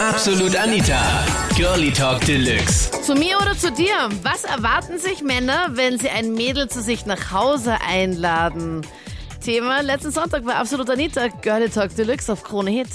Absolut Anita, Girlie Talk Deluxe. Zu mir oder zu dir? Was erwarten sich Männer, wenn sie ein Mädel zu sich nach Hause einladen? Thema letzten Sonntag war Absolut Anita, Girlie Talk Deluxe auf Krone Hit.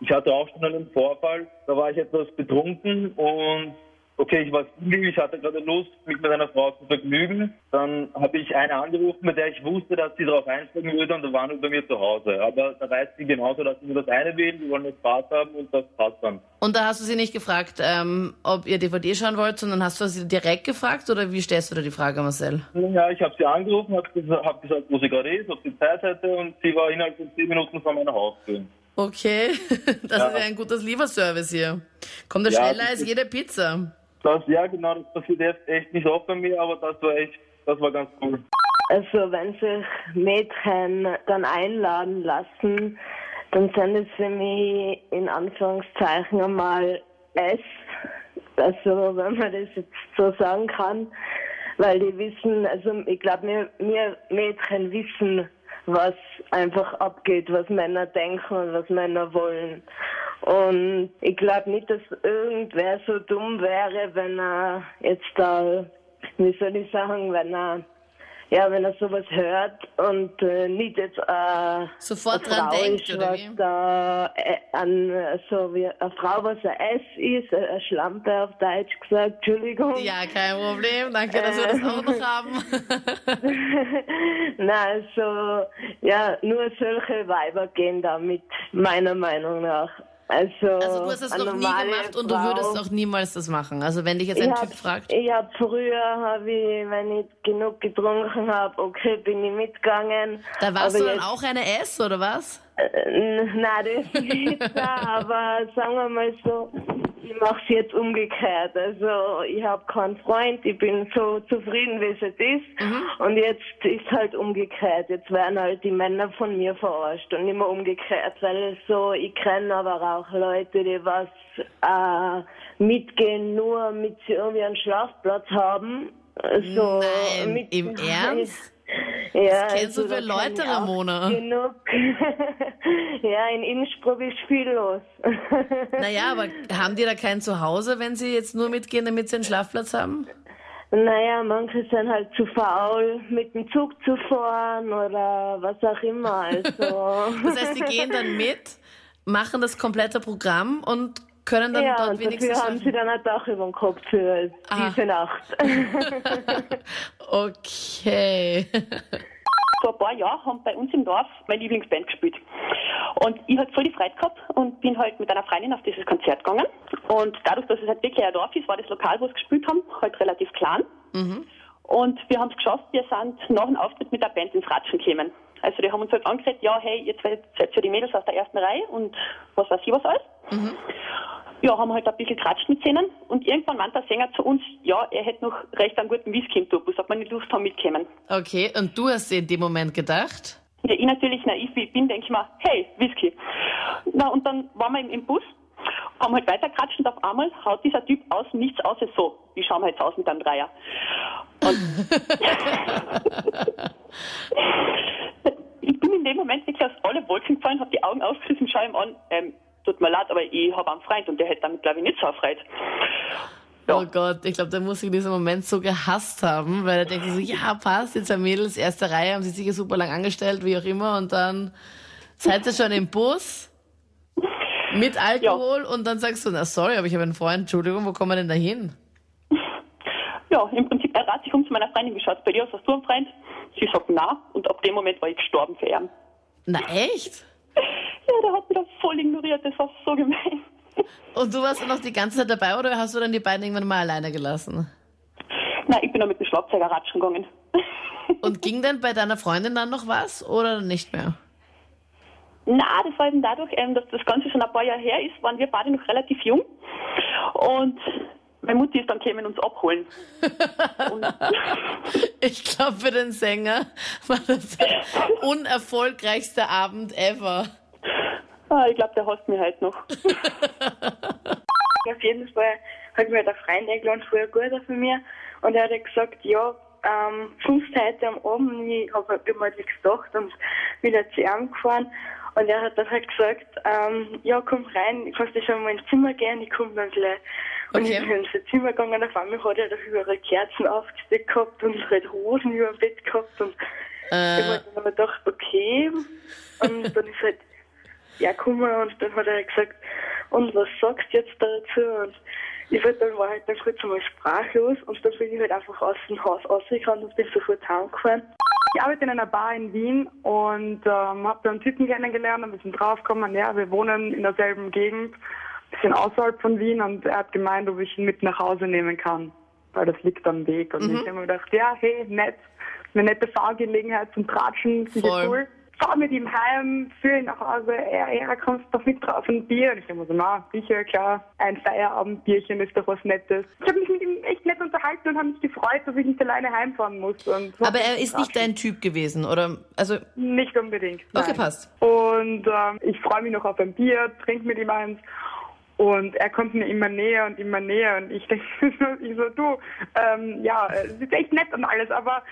Ich hatte auch schon einen Vorfall, da war ich etwas betrunken und okay, ich war Single, ich hatte gerade Lust, mich mit einer Frau zu vergnügen. Dann habe ich eine angerufen, mit der ich wusste, dass sie darauf einsteigen würde und da war nur bei mir zu Hause. Aber da weiß sie genauso, dass sie nur das eine will, wir wollen jetzt Spaß haben und das passt dann. Und da hast du sie nicht gefragt, ähm, ob ihr DVD schauen wollt, sondern hast du sie direkt gefragt oder wie stellst du da die Frage, Marcel? Ja, ich habe sie angerufen, habe gesagt, hab gesagt, wo sie gerade ist, ob sie Zeit hätte und sie war innerhalb von zehn Minuten vor meiner Haustür. Okay, das Ja. ist ja ein gutes Lieferservice hier. Kommt ja schneller als jede Pizza. Das, ja genau, das passiert jetzt echt nicht oft bei mir, aber das war echt, das war ganz cool. Also wenn sich Mädchen dann einladen lassen, dann es für mich in Anführungszeichen einmal S. Also wenn man das jetzt so sagen kann, weil die wissen, also ich glaube, wir, wir Mädchen wissen, was einfach abgeht, was Männer denken und was Männer wollen. Und ich glaube nicht, dass irgendwer so dumm wäre, wenn er jetzt da, wie soll ich sagen, wenn er ja, wenn er sowas hört und äh, nicht jetzt äh, Sofort dran Frau denkt, ist, oder was wie? da äh, an äh, so wie eine Frau, was ein S ist, äh, eine Schlampe auf Deutsch gesagt, Entschuldigung. Ja, kein Problem. Danke, dass wir das auch noch haben. Na, also ja, nur solche Weiber gehen damit, meiner Meinung nach. Also, Also du hast das eine noch nie gemacht und du Frau- würdest auch niemals das machen. Also wenn dich jetzt ein ich Typ hab, fragt. Ich hab früher, hab ich, wenn ich genug getrunken habe, okay, bin ich mitgegangen. Da warst aber du dann auch eine S, oder was? Äh, nein, das nicht, aber sagen wir mal so, ich mache es jetzt umgekehrt. Also ich habe keinen Freund, ich bin so zufrieden, wie es jetzt ist. Mhm. Und jetzt ist halt umgekehrt. Jetzt werden halt die Männer von mir verarscht und immer umgekehrt, weil so, ich kenne aber auch Leute, die was äh, mitgehen, nur mit sie irgendwie einen Schlafplatz haben. So, Nein, mit, im Ernst? Ja, Was kennst du für Leute, Ramona? Genug. ja, in Innsbruck ist viel los. Naja, aber haben die da kein Zuhause, wenn sie jetzt nur mitgehen, damit sie einen Schlafplatz haben? naja, manche sind halt zu faul, mit dem Zug zu fahren oder was auch immer. Also. Das heißt, die gehen dann mit, machen das komplette Programm und können dann ja, dort und wenigstens dafür haben sie dann ein Dach über dem Kopf für Aha. diese Nacht. Okay. vor ein paar Jahren haben bei uns im Dorf meine Lieblingsband gespielt. Und ich hatte voll die Freude gehabt und bin halt mit einer Freundin auf dieses Konzert gegangen. Und dadurch, dass es halt wirklich ein Dorf ist, war das Lokal, wo sie gespielt haben, halt relativ klein. Und wir haben es geschafft, wir sind nach dem Auftritt mit der Band ins Ratschen gekommen. Also die haben uns halt angeredet, ja, hey, jetzt seid seid ihr die Mädels aus der ersten Reihe und was weiß ich was alles. Ja, haben halt ein bisschen geratscht mit denen und irgendwann meinte der Sänger zu uns, ja, er hätte noch recht einen guten Whisky im Tubus, ob wir nicht Lust haben mitkommen. Okay, und du hast in dem Moment gedacht? Ja, ich natürlich naiv wie ich bin, denke ich mir, hey, Whisky. Na, und dann waren wir im, Bus, haben halt weitergeratscht und auf einmal haut dieser Typ aus nichts außer so. Wie schauen wir jetzt aus mit einem Dreier? Und ich bin in dem Moment wirklich aus alle Wolken gefallen, habe die Augen aufgerissen, schaue ihm an, ähm, tut mir leid, aber ich habe einen Freund und der hätte damit, glaube ich, nicht so erfreut. Ja. Oh Gott, ich glaube, der muss sich in diesem Moment so gehasst haben, weil er denkt so, ja, passt, jetzt zwei Mädels, erste Reihe, haben sich sicher super lang angestellt, wie auch immer, und dann seid ihr schon im Bus mit Alkohol und dann sagst du, na sorry, aber ich habe einen Freund, Entschuldigung, wo kommen wir denn da hin? Ja, im Prinzip, er hat sich um zu meiner Freundin geschaut, bei dir aus, hast du einen Freund? Sie sagt, na, und ab dem Moment war ich gestorben für ihn. Na echt? Der hat mich da voll ignoriert, das war so gemein. Und du warst dann noch die ganze Zeit dabei oder hast du dann die beiden irgendwann mal alleine gelassen? Nein, ich bin dann mit dem Schlagzeuger ratschen gegangen. Und ging denn bei deiner Freundin dann noch was oder nicht mehr? Na, das war eben dadurch, ähm, dass das Ganze schon ein paar Jahre her ist, waren wir beide noch relativ jung. Und meine Mutti ist dann gekommen uns abholen. Ich glaube, für den Sänger war das der unerfolgreichste Abend ever. Ah, ich glaube, der hasst mich halt noch. Auf jeden Fall hat mir der Freund eingeladen, früher guter von mir. Und er hat halt gesagt, ja, ähm, fünf heute am Abend, ich habe halt immer nichts gedacht und bin halt zu ihm gefahren. Und er hat dann halt gesagt, ähm, ja, komm rein, du kannst dich schon mal ins Zimmer gehen, ich komme dann gleich. Und Okay. ich bin ins Zimmer gegangen, auf einmal hat er da überall Kerzen aufgesteckt gehabt und halt Rosen über dem Bett gehabt und ich Äh, habe mir gedacht, okay. Und dann ist halt er gekommen und dann hat er gesagt, und was sagst du jetzt dazu? Und ich halt, dann war halt dann kurz einmal sprachlos und dann bin ich halt einfach aus dem Haus rausgegangen und bin sofort heimgefahren. Ich arbeite in einer Bar in Wien und ähm, habe da einen Typen kennengelernt, ein bisschen draufgekommen, ja, wir wohnen in derselben Gegend, ein bisschen außerhalb von Wien und er hat gemeint, ob ich ihn mit nach Hause nehmen kann, weil das liegt am Weg. Und ich habe mir gedacht, ja, hey, nett, eine nette Fahrgelegenheit zum Tratschen, Voll. cool. Fahr mit ihm heim, führe ihn nach Hause, er, er kommst doch mit drauf ein Bier. Und ich denke mir so, na, sicher, klar, ein Feierabendbierchen ist doch was Nettes. Ich habe mich mit ihm echt nett unterhalten und habe mich gefreut, dass ich nicht alleine heimfahren muss. Aber er ist nicht dein Typ gewesen, oder? Also, nicht unbedingt. Nein. okay, passt. Und ähm, ich freue mich noch auf ein Bier, trinke mit ihm eins. Und er kommt mir immer näher und immer näher. Und ich denke, ich so, du, ähm, ja, es ist echt nett und alles, aber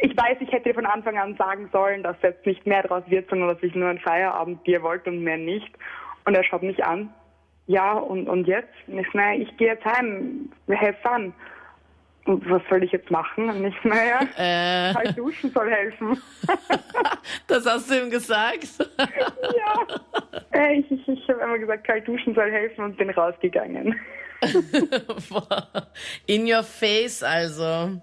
ich weiß, ich hätte von Anfang an sagen sollen, dass jetzt nicht mehr draus wird, sondern dass ich nur ein Feierabendbier wollte und mehr nicht. Und er schaut mich an. Ja, und, und jetzt? Und ich, naja, ich gehe jetzt heim. Have fun. Und was soll ich jetzt machen? Und ich, naja, Äh, kalt duschen soll helfen. das hast du ihm gesagt? Ja. Äh, Ich, ich, ich habe immer gesagt, kalt duschen soll helfen und bin rausgegangen. In your face, also.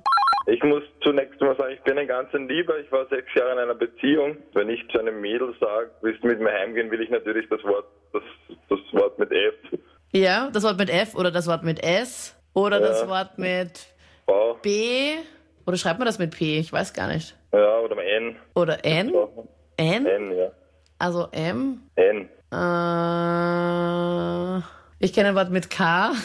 Ich muss zunächst mal sagen, ich bin ein ganz ein Lieber. Ich war sechs Jahre in einer Beziehung. Wenn ich zu einem Mädel sage, willst du mit mir heimgehen, will ich natürlich das Wort, das, das Wort mit F. Ja, das Wort mit F oder das Wort mit S oder das Wort mit V, B oder schreibt man das mit P? Ich weiß gar nicht. ja, oder N. Oder N? N? N, ja. Also M? N. Äh, ich kenne ein Wort mit K.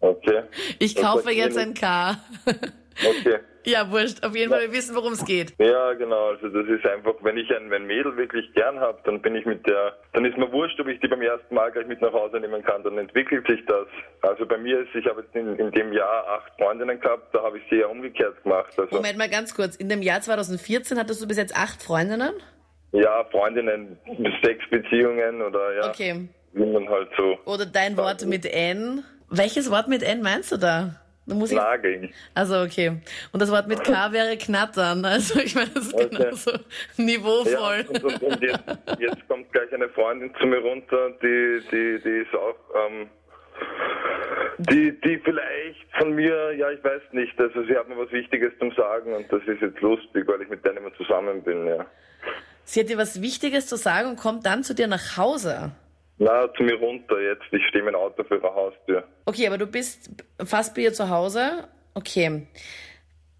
Okay. Ich Das kaufe jetzt ein K. Okay. Ja, wurscht. Auf jeden Fall, wir wissen, worum es geht. Ja, genau. Also das ist einfach, wenn ich ein, ein Mädel wirklich gern habe, dann bin ich mit der, dann ist mir wurscht, ob ich die beim ersten Mal gleich mit nach Hause nehmen kann. Dann entwickelt sich das. Also bei mir ist, ich habe jetzt in, in dem Jahr acht Freundinnen gehabt, da habe ich sie ja umgekehrt gemacht. Also Moment mal ganz kurz. In dem Jahr 2014 hattest du bis jetzt acht Freundinnen? ja, Freundinnen, sechs Beziehungen oder ja, Okay. wie man halt so Oder dein Wort mit N? Welches Wort mit N meinst du da? Da muss ich. nageln. Also okay. Und das Wort mit K wäre knattern. Also ich meine, das ist Okay. genauso Ja, niveauvoll. und, und, und jetzt, jetzt kommt gleich eine Freundin zu mir runter, die, die, die ist auch, ähm, die, die vielleicht von mir, ja, ich weiß nicht, also sie hat mir was Wichtiges zum Sagen und das ist jetzt lustig, weil ich mit der immer zusammen bin, ja. Sie hat dir was Wichtiges zu sagen und kommt dann zu dir nach Hause. Na, zu mir runter jetzt, ich stehe dem Auto vor ihrer Haustür. Okay, aber du bist fast bei ihr zu Hause. Okay.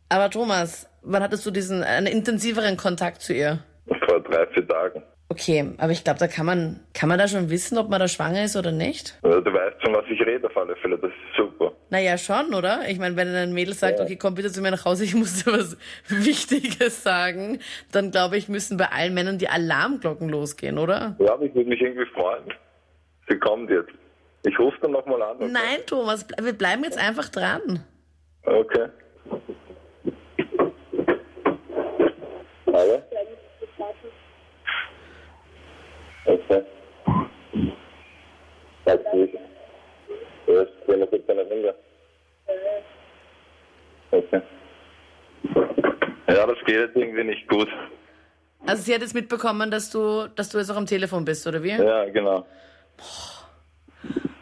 Aber Thomas, wann hattest du diesen einen intensiveren Kontakt zu ihr? Vor drei, vier Tagen. Okay, aber ich glaube, da kann man kann man da schon wissen, ob man da schwanger ist oder nicht? Du weißt schon, was ich rede auf alle Fälle, das ist super. Naja, schon, oder? Ich meine, wenn ein Mädel sagt, Ja. okay, komm bitte zu mir nach Hause, ich muss dir was Wichtiges sagen, dann glaube ich, müssen bei allen Männern die Alarmglocken losgehen, oder? Ja, aber ich würde mich irgendwie freuen. Sie kommt jetzt. Ich rufe dann nochmal an. okay? Nein, Thomas, wir bleiben jetzt einfach dran. Okay. Hallo? Runde. Okay. Ja, das geht jetzt irgendwie nicht gut. Also sie hat jetzt mitbekommen, dass du, dass du jetzt auch am Telefon bist, oder wie? Ja, genau.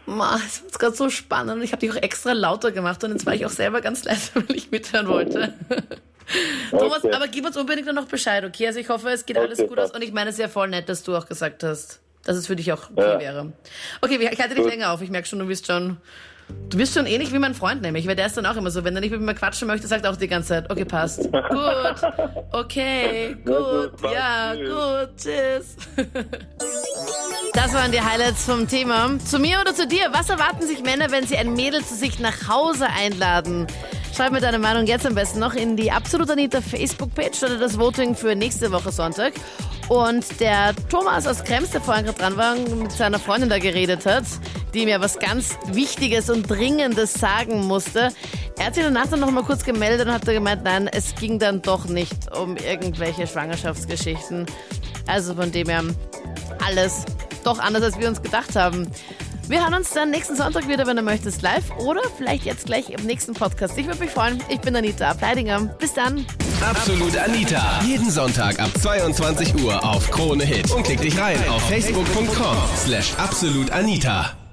Ma, es ist gerade so spannend. Ich habe dich auch extra lauter gemacht und jetzt war ich auch selber ganz leise, weil ich mithören wollte. Thomas, Okay. aber gib uns unbedingt noch Bescheid, okay? Also ich hoffe, es geht alles Okay, gut aus und ich meine es ist ja voll nett, dass du auch gesagt hast, dass es für dich auch okay Ja. wäre. Okay, ich halte dich Gut. länger auf. Ich merke schon, du bist schon, du bist schon ähnlich wie mein Freund nämlich, weil der ist dann auch immer so, wenn er nicht mit mir quatschen möchte, sagt er auch die ganze Zeit, okay, passt. Gut, okay, gut, ja, gut, tschüss. Das waren die Highlights vom Thema. Zu mir oder zu dir? Was erwarten sich Männer, wenn sie ein Mädel zu sich nach Hause einladen? Schreib mir deine Meinung jetzt am besten noch in die Absolut Anita Facebook-Page oder das Voting für nächste Woche Sonntag. Und der Thomas aus Krems, der vorhin gerade dran war und mit seiner Freundin da geredet hat, die mir was ganz Wichtiges und Dringendes sagen musste. Er hat sich danach dann noch mal kurz gemeldet und hat gemeint, nein, es ging dann doch nicht um irgendwelche Schwangerschaftsgeschichten. Also von dem her alles doch anders, als wir uns gedacht haben. Wir hören uns dann nächsten Sonntag wieder, wenn du möchtest, live oder vielleicht jetzt gleich im nächsten Podcast. Ich würde mich freuen. Ich bin Anita Ableidinger. Bis dann. Absolut Anita. Jeden Sonntag ab 22 Uhr auf Krone Hit. Und klick dich rein auf facebook.com slash absolutanita.